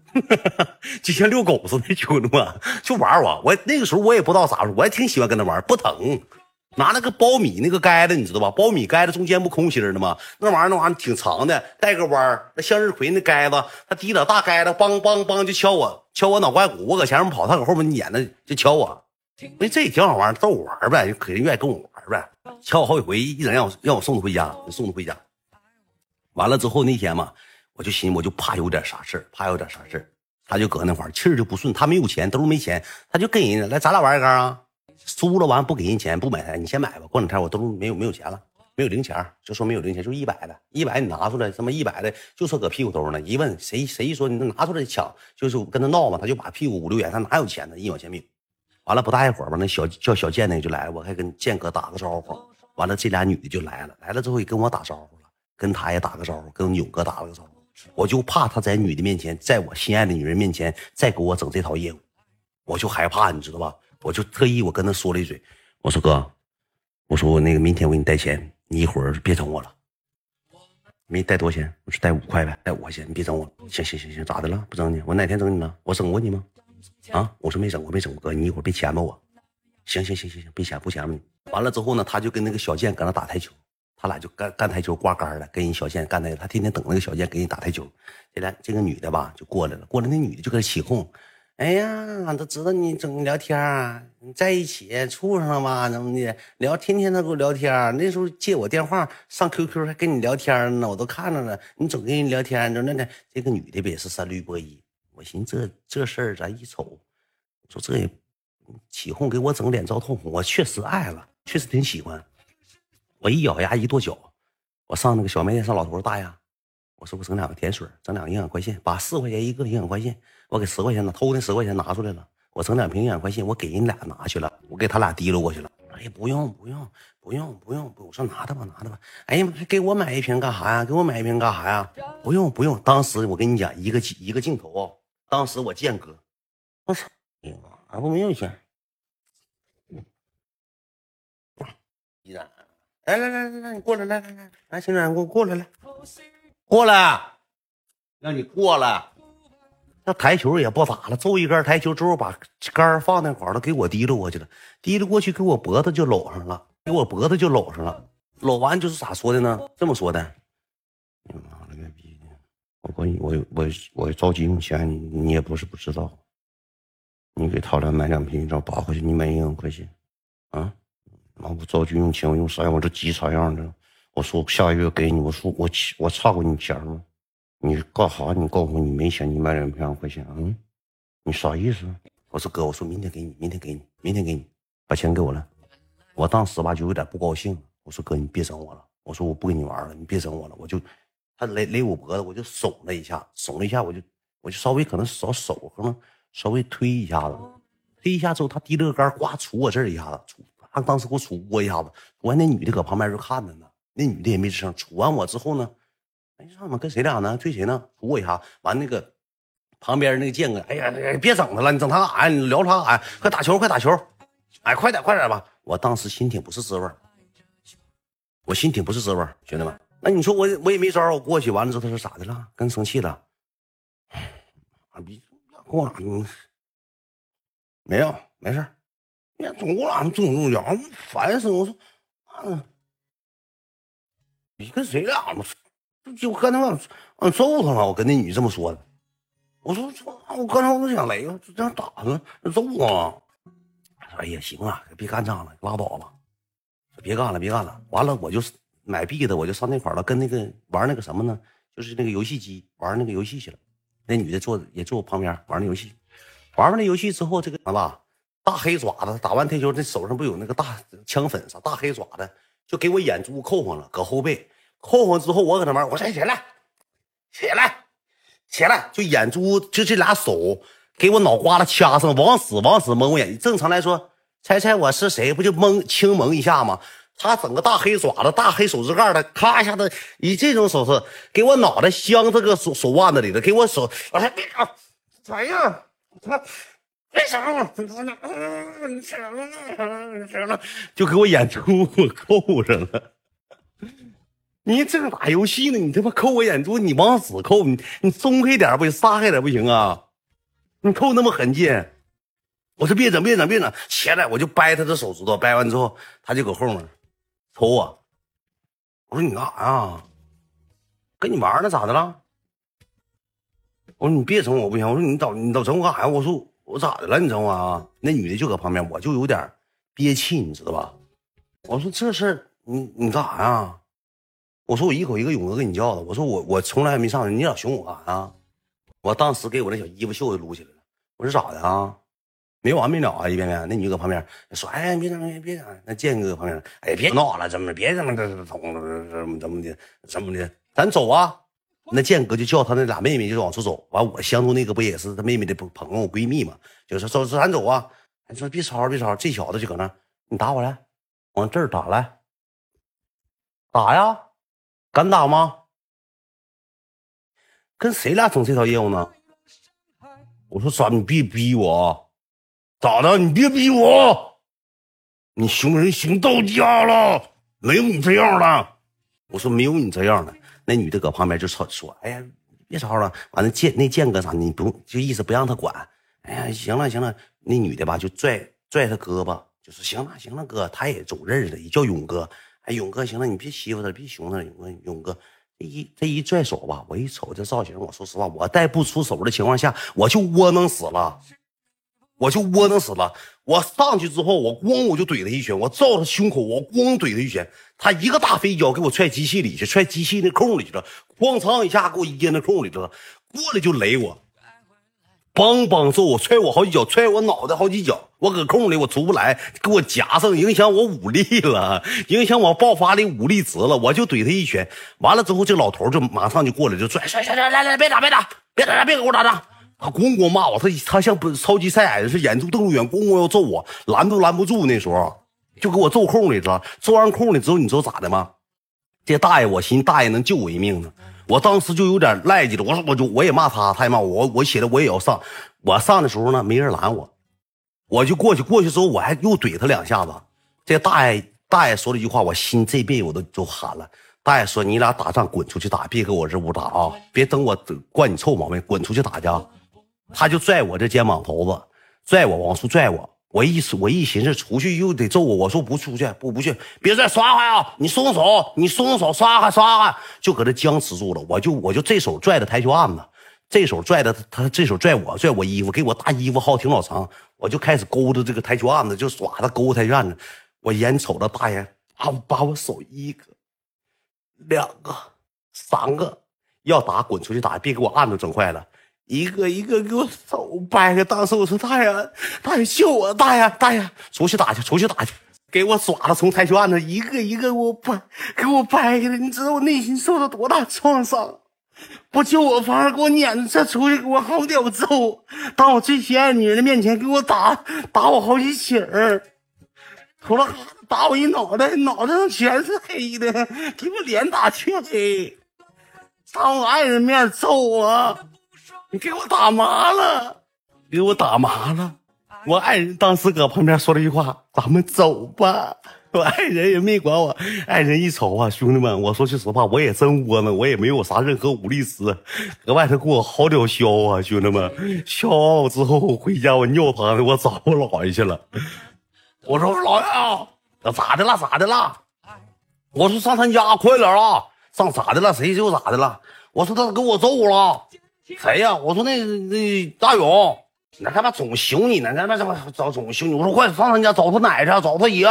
[SPEAKER 1] (laughs) 就像遛狗似的，兄弟们就玩我。我那个时候我也不知道咋说，我也挺喜欢跟他玩，不疼。拿那个苞米那个盖子，你知道吧？苞米盖子中间不空心的吗？那玩意儿那玩意儿挺长的，带个弯儿。那向日葵那盖子，他提着大盖子，梆梆梆就敲我，敲我脑瓜骨。我搁前面跑，他搁后面撵着就敲我。那这也挺好玩，逗我玩呗，肯定愿意跟我玩呗。敲我好几回，一整让我让我送他回家，送他回家。完了之后那天嘛，我就寻思，我就怕有点啥事怕有点啥事他就搁那块气儿就不顺。他没有钱，兜没钱，他就跟人来，咱俩玩一杆啊。输了完不给人钱，不买台，你先买吧。过两天我兜没有没有钱了，没有零钱，就说没有零钱，就一百的，一百你拿出来，什么一百的就说搁屁股兜呢。一问谁谁一说你拿出来抢，就是跟他闹嘛，他就把屁股五六元，他哪有钱呢？一毛钱没有。完了不大一会儿吧，那小叫小健那就来了，我还跟健哥打个招呼。完了这俩女的就来了，来了之后也跟我打招呼了，跟他也打个招呼，跟勇哥打了个招呼。我就怕他在女的面前，在我心爱的女人面前再给我整这套业务，我就害怕，你知道吧？我就特意我跟他说了一嘴，我说哥，我说我那个明天我给你带钱，你一会儿别整我了。没带多少钱，我说带五块呗，带五块钱，你别整我。行行行行，咋的了？不整你？我哪天整你了？我整过你吗？啊！我说没整，过没整过哥，你一会儿别牵吧我。行行行行行，别牵不牵吧你。完了之后呢，他就跟那个小健搁那打台球，他俩就干干台球挂杆了，跟人小健干那个，他天天等那个小健给人打台球。这俩这个女的吧就过来了，过来那女的就搁那起哄，哎呀，都知道你整聊天你在一起处上了吗？怎么的聊，天天都给我聊天那时候借我电话上 QQ 还跟你聊天呢，我都看着了。你总跟人聊天，就那那这个女的不也是三驴波一？我寻思这这事儿咱一瞅，说这也起哄给我整脸遭痛红，我确实爱了，确实挺喜欢。我一咬牙一跺脚，我上那个小卖店上老头大爷，我说我整两个甜水，整两个营养快线，把四块钱一个营养快线，我给十块钱的，偷那十块钱拿出来了，我整两瓶营养快线，我给人俩拿去了，我给他俩提溜过去了。哎，不用不用不用不用，我说拿着吧拿着吧。哎呀妈，还给我买一瓶干啥呀？给我买一瓶干啥呀？不用不用，当时我跟你讲一个一个镜头啊。当时我见哥，我操，俺不没有钱。依然，来来来来来，你过来，来来来，来，秦冉，给我过来来，过来，让你过来。那台球也不打了，揍一杆台球之后，把杆放那块了，给我提溜过去了，提溜过去给我脖子就搂上了，给我脖子就搂上了，搂完就是咋说的呢？这么说的。我我我我着急用钱，你你也不是不知道。你给他俩买两瓶，找八块钱，你买一两块钱，啊？妈我着急用钱，我用啥样？我这急啥样的？我说下个月给你，我说我我差过你钱吗？你干啥？你告诉我你没钱，你买两瓶两块钱，嗯？你啥意思？我说哥，我说明天给你，明天给你，明天给你，把钱给我了。我当时吧就有点不高兴，我说哥，你别整我了，我说我不跟你玩了，你别整我了，我就。他勒勒我脖子，我就耸了一下，耸了一下，我就我就稍微可能手手可能稍微推一下子，推一下之后，他提了个杆，呱杵我这儿一下子，杵他当时给我杵过一下子，完那女的搁旁边就看着呢，那女的也没吱声。杵完我之后呢，哎，上面跟谁俩呢？推谁呢？杵我一下，完那个旁边那个健哥，哎呀，别整他了，你整他干啥呀？你聊他干啥呀？快打球，快打球！哎，快点，快点吧！我当时心挺不是滋味我心挺不是滋味兄弟们。那你说我我也没招我过去完了之后他说咋的了？跟生气了？啊逼，过哪？没有，没事。你看总过哪？总中奖，烦死我！说，嗯，你跟谁俩嘛？就刚才我俺揍他了。我跟那女这么说的。我说我刚才我想雷个，这样打他，揍啊！哎呀，行啊，别干仗了，拉倒吧，别干了，别干了。完了，我就。买币的我就上那块了，跟那个玩那个什么呢？就是那个游戏机玩那个游戏去了。那女的坐也坐我旁边玩那游戏，玩完那游戏之后，这个吧，大黑爪子打完台球，那手上不有那个大枪粉啥？大黑爪子就给我眼珠扣上了，搁后背扣上之后，我搁那玩，我说起来，起来，起来，就眼珠就这俩手给我脑瓜子掐上，往死往死蒙我眼睛。正常来说，猜猜我是谁？不就蒙轻蒙一下吗？他整个大黑爪子、大黑手指盖的，咔一下子以这种手势给我脑袋镶这个手手腕子里头，给我手，我说别啊，咋样？他为啥？行了，就给我眼珠给我扣上了。你正打游戏呢，你他妈扣我眼珠，你往死扣，你你松开点不行，撒开点不行啊？你扣那么狠劲，我说别整，别整，别整，起来我就掰他的手指头，掰完之后他就搁后面。瞅我，我说你干啥呀？跟你玩呢，咋的了？我说你别整我不行。我说你找你找整我干啥呀？我说我咋的了？你整我啊？那女的就搁旁边，我就有点憋气，你知道吧？我说这事你你干啥呀？我说我一口一个勇哥给你叫的。我说我我从来没上去，你咋熊我干啥呀？我当时给我那小衣服袖子撸起来了。我说咋的啊？没完没了啊！一遍遍，那女搁旁边说：“哎，别整，别别整。”那建哥搁旁边，哎，别闹了，怎么别怎么这这怎么怎么的怎么的，咱走啊！那建哥就叫他那俩妹妹就往出走。完，我相中那个不也是他妹妹的朋朋友闺蜜嘛？就说走，咱走啊！你说别吵别吵，这小子就搁那，你打我来，往这儿打来，打呀，敢打吗？跟谁俩整这套业务呢？我说啥？你别逼我。咋的？你别逼我！你熊人熊到家了，没有你这样的。我说没有你这样的。那女的搁旁边就吵说：“哎呀，别吵了。”完了，建那建哥啥？你不用，就意思不让他管。哎呀，行了行了。那女的吧，就拽拽他胳膊，就说：“行了行了，哥，他也总认识的，也叫勇哥。哎，勇哥，行了，你别欺负他，别熊他。勇哥，勇哥，这一这一拽手吧，我一瞅这造型，我说实话，我在不出手的情况下，我就窝囊死了。”我就窝囊死了。我上去之后，我咣我就怼他一拳，我照他胸口，我咣怼他一拳，他一个大飞脚给我踹机器里去，踹机器那空里去了，哐当一下给我掖那空里去了，过来就雷我，梆梆揍我，踹我好几脚，踹我脑袋好几脚，我搁空里我出不来，给我夹上，影响我武力了，影响我爆发力武力值了，我就怼他一拳，完了之后这老头就马上就过来就拽，拽拽拽，来来别打别打别打别给我打仗。他咣咣骂我，他他像不超级赛亚人，是眼珠瞪入远，咣咣要揍我，拦都拦不住。那时候就给我揍空里了，揍完空里之后，你知道咋的吗？这大爷，我寻思大爷能救我一命呢。我当时就有点赖叽了，我说我就我也骂他，他也骂我，我起来我也要上。我上的时候呢，没人拦我，我就过去。过去之后，我还又怼他两下子。这大爷大爷说了一句话，我心这辈我都都喊了。大爷说：“你俩打仗滚出去打，别搁我这屋打啊！别等我惯你臭毛病，滚出去打去啊。”他就拽我这肩膀头子，拽我往出拽我。我一我一寻思出去又得揍我，我说不出去，不不去，别拽，刷开啊！你松手，你松手，刷哈刷哈，就搁这僵持住了。我就我就这手拽的台球案子，这手拽的他这手拽我拽我衣服，给我大衣服薅挺老长，我就开始勾着这个台球案子，就耍他勾台球案子。我眼瞅着大爷把把我手一个、两个、三个要打滚出去打，别给我案子整坏了。一个一个给我手掰开，当时我说大爷，大爷救我，大爷大爷，出去打去，出去打去，给我爪子从台球案子一个一个给我掰，给我掰开了，你知道我内心受了多大创伤？不救我，反而给我撵着这出去给我好屌揍，当我最心爱女人的面前给我打打我好几起儿，除了打我一脑袋，脑袋上全是黑的，给我脸打黢黑，当我爱人面揍我。你给我打麻了，给我打麻了！我爱人当时搁旁边说了一句话：“咱们走吧。”我爱人也没管我。爱人一瞅啊，兄弟们，我说句实话，我也真窝囊，我也没有啥任何武力值，搁外头给我好屌削啊，兄弟们！削完我之后回家，我尿汤的，我找我姥爷去了。我说姥爷啊，咋的了？咋的了？我说上他家，快点啊！上咋的了？谁就咋的了？我说他给我揍了。谁 (laughs) 呀？我说那那大勇，那他妈总凶你呢？那他妈怎么找总凶你？我说快上他家找他奶去，找他爷，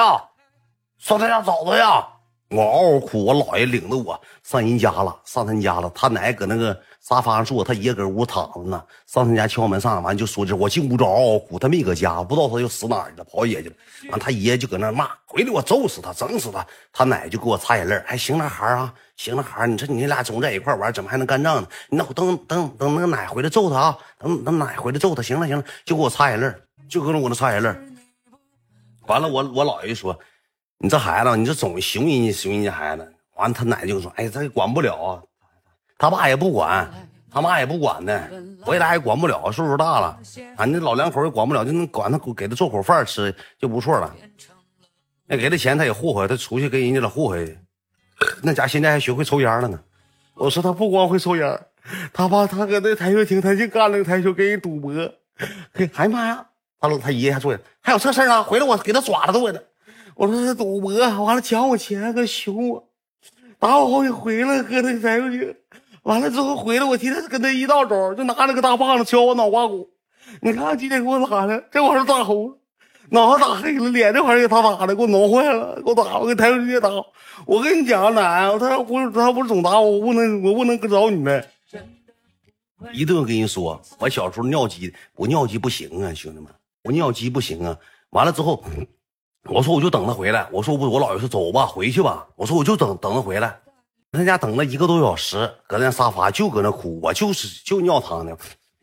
[SPEAKER 1] 上他家找他呀！我嗷嗷哭，我姥爷领着我上人家了，上他家了。他奶搁那个沙发上坐，他爷搁屋躺着呢。上他家敲门上，完就说这，我进屋就嗷嗷哭。他没搁家，不知道他又死哪去了，跑野去了。完，他爷就搁那骂，回来我揍死他，整死他。他奶就给我擦眼泪，还行那孩啊，行那孩，你说你俩总在一块玩，怎么还能干仗呢？你那我等等等那个奶回来揍他啊，等等奶回来揍他。行了行了，就给我擦眼泪，就搁那我那擦眼泪。完了，我我姥爷就说。你这孩子，你这总熊人家熊人家孩子，完了他奶就说：“哎，这管不了啊，他爸也不管，他妈也不管的，回来也管不了，岁数大了，俺这老两口也管不了，就能管他给他做口饭吃就不错了。那给他钱他也霍霍，他出去跟人家了霍霍。那家现在还学会抽烟了呢。我说他不光会抽烟，他爸他搁那台球厅他就干那个台球，跟人赌博。(laughs) 哎呀妈呀，他他爷爷还坐下还有这事啊？回来我给他抓了都给他。”我说他赌博，完了抢我钱，搁熊我，打我好几回了，搁那台球厅。完了之后回来，我天天跟他一道走，就拿那个大棒子敲我脑瓜骨。你看今天给我打的，这玩意儿打红了，脑袋打黑了，脸这玩意儿给他打的，给我挠坏了，给我打，我给台球厅打。我跟你讲，奶，他不他不是总打我，我不能我不能找你们。一顿跟人说，我小时候尿急，我尿急不行啊，兄弟们，我尿急不行啊。完了之后。我说我就等他回来。我说我我姥爷说走吧，回去吧。我说我就等等他回来。他家等了一个多小时，搁那沙发就搁那哭。我就是就尿汤呢，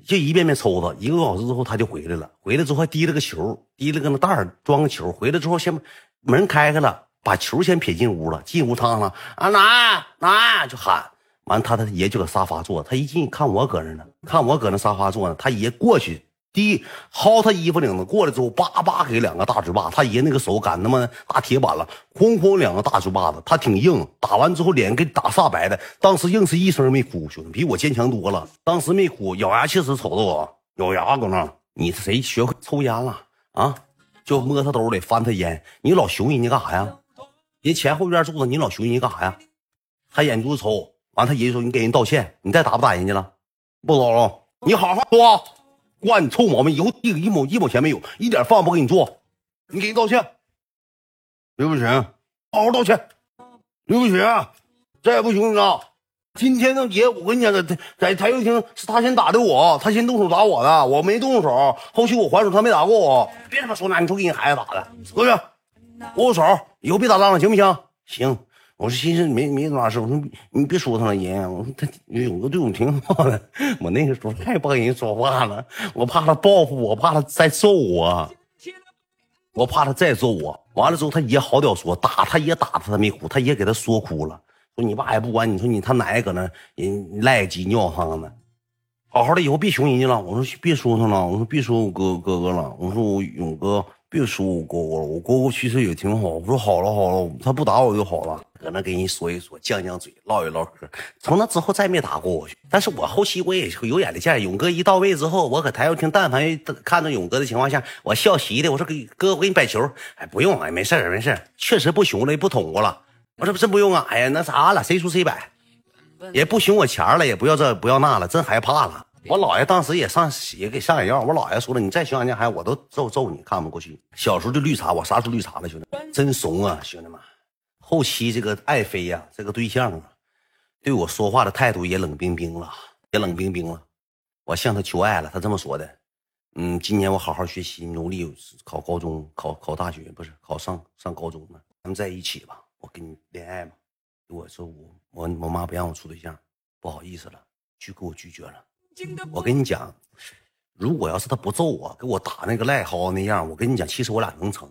[SPEAKER 1] 就一遍遍抽他。一个多小时之后他就回来了。回来之后还提了个球，提了个那袋装个球。回来之后先门开开了，把球先撇进屋了。进屋趟了啊奶奶就喊。完他他爷就搁沙发坐。他一进看我搁那呢，看我搁那沙发坐呢。他爷过去。第一薅他衣服领子过来之后，叭叭给两个大嘴巴。他爷那个手赶他妈大铁板了，哐哐两个大嘴巴子。他挺硬，打完之后脸给打煞白的。当时硬是一声没哭，兄弟比我坚强多了。当时没哭，咬牙切齿瞅着我，咬牙搁那。你是谁学会抽烟了啊？就摸他兜里翻他烟。你老熊人家干啥呀？人前后院住着，你老熊人家干啥呀？他眼珠子抽完，他爷爷说你给人道歉，你再打不打人家了？不打了，你好好说。惯你臭毛病！以后一一毛一毛钱没有，一点饭不给你做，你给人道歉，对不起，好好道歉，对不起，再也不熊你了。今天那爷，我跟你讲，在在台球厅是他先打的我，他先动手打我的，我没动手，后期我还手，他没打过我。别他妈说那，你说给你孩子打的，过去，握握手，以后别打仗了，行不行？行。我说寻思没没多大事，我说你别说他了，爷。我说他勇哥对我挺好的，(laughs) 我那个时候太帮人说话了，我怕他报复我，怕他再揍我，我怕他再揍我。完了之后，他爷好屌说打他爷打他，他没哭，他爷给他说哭了，说你爸也不管你，说你他奶搁那人赖鸡尿汤呢，好好的以后别熊人家了。我说别说他了，我说别说我哥哥哥了，我说我勇哥别说我哥哥了，我哥哥其实也挺好。我说好了好了，他不打我就好了。搁那给人说一说，犟犟嘴，唠一唠嗑。从那之后再没打过我。但是我后期我也有眼力见，勇哥一到位之后，我搁台球厅，但凡看到勇哥的情况下，我笑嘻的，我说给哥，我给你摆球。哎，不用，哎，没事没事确实不熊了，也不捅过了。我说真不用啊，哎呀，那啥了，谁输谁摆，也不熊我钱了，也不要这不要那了，真害怕了。我姥爷当时也上也给上眼药，我姥爷说了，你再熊俺家孩子，我都揍揍你，看不过去。小时候就绿茶，我啥时候绿茶了，兄弟，真怂啊，兄弟们。后期这个爱妃呀，这个对象啊，对我说话的态度也冷冰冰了，也冷冰冰了。我向他求爱了，他这么说的：“嗯，今年我好好学习，努力考高中，考考大学，不是考上上高中了。咱们在一起吧，我跟你恋爱嘛。”我说我我我妈不让我处对象，不好意思了，就给我拒绝了。我跟你讲，如果要是他不揍我，给我打那个赖蒿那样，我跟你讲，其实我俩能成。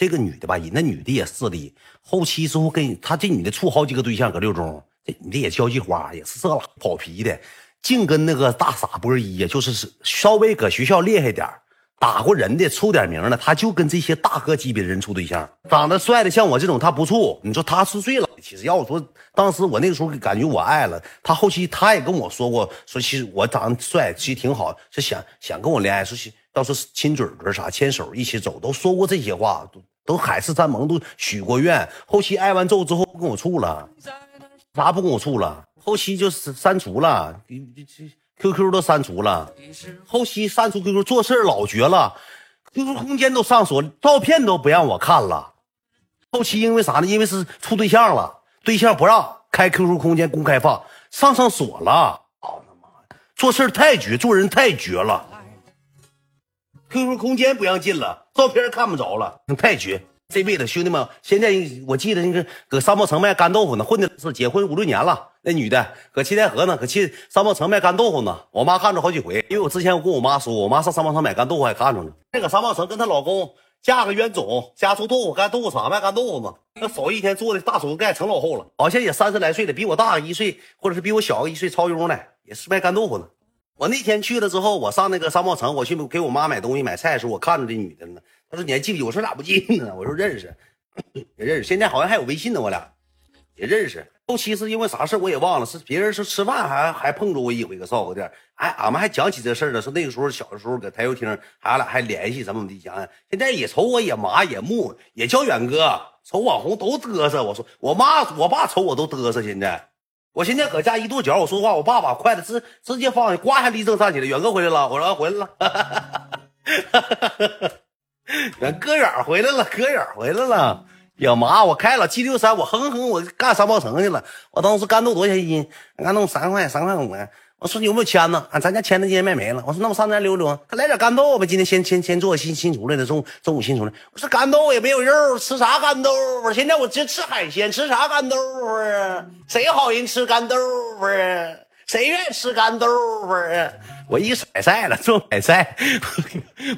[SPEAKER 1] 这个女的吧，人那女的也势利，后期之后跟她这女的处好几个对象，搁六中，这女的也交际花，也是这拉跑皮的，净跟那个大傻波一呀，就是稍微搁学校厉害点打过人的，出点名的，他就跟这些大哥级别的人处对象，长得帅的像我这种他不处，你说他是最老。其实要我说，当时我那个时候感觉我爱了他，后期他也跟我说过，说其实我长得帅，其实挺好，是想想跟我恋爱，说到时候亲嘴嘴啥，牵手一起走，都说过这些话，都海誓山盟，都许过愿。后期挨完揍之后不跟我处了，啥不跟我处了？后期就是删除了，QQ 都删除了。后期删除 QQ，做事老绝了，QQ 空间都上锁，照片都不让我看了。后期因为啥呢？因为是处对象了，对象不让开 QQ 空间公开放，上上锁了。哦他妈，做事太绝，做人太绝了。QQ 空间不让进了，照片看不着了，太绝。这辈子兄弟们，现在我记得那个搁商贸城卖干豆腐呢，混的是结婚五六年了。那女的搁七台河呢，搁七商贸城卖干豆腐呢。我妈看着好几回，因为我之前我跟我妈说，我妈上商贸城买干豆腐还看着呢。那个商贸城跟她老公嫁个冤种，家做豆腐干豆腐厂卖干豆腐呢。那手一天做的大手盖成老厚了，好像也三十来岁的，比我大一岁，或者是比我小个一岁，超庸的，也是卖干豆腐呢。我那天去了之后，我上那个商贸城，我去给我妈买东西买菜的时候，我看着这女的呢。她说你还记不记？我说咋不记呢？我说认识，(clears throat) 也认识。现在好像还有微信呢，我俩也认识。后期是因为啥事我也忘了，是别人是吃饭还还碰着过一回，搁烧烤店。哎，俺们还讲起这事儿了，说那个时候小的时候搁台球厅，俺俩还联系怎么怎么地讲。现在也瞅我也麻也木也叫远哥，瞅网红都嘚瑟。我说我妈我爸瞅我都嘚瑟。现在我现在搁家一跺脚，我说话，我爸把筷子直直接放下，呱一下立正站起来。远哥回来了，我说回来了。(laughs) 远哥远回来了，哥远回来了。呀妈！我开了 G 六三，我哼哼，我干三宝城去了。我当时干豆多少钱一斤？干豆三块，三块五。我说你有没有签子？啊，咱家签的今天卖没了。我说那我上咱溜溜，他来点干豆吧。今天先先先做新新出来的，中中午新出来。我说干豆腐也没有肉，吃啥干豆腐？现在我就吃海鲜，吃啥干豆腐啊？谁好人吃干豆腐啊？谁愿意吃干豆腐啊？我一甩菜了，做买菜。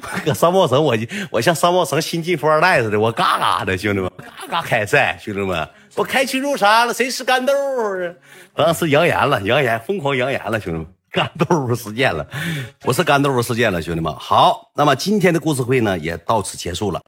[SPEAKER 1] 我搁三宝城，我我像三宝城新晋富二代似的，我嘎嘎的，兄弟们，嘎嘎开菜，兄弟们，我开青州山了，谁是干豆腐啊？当时扬言了，扬言疯狂扬言了，兄弟们，干豆腐事件了，不是干豆腐事件了，兄弟们。好，那么今天的故事会呢，也到此结束了。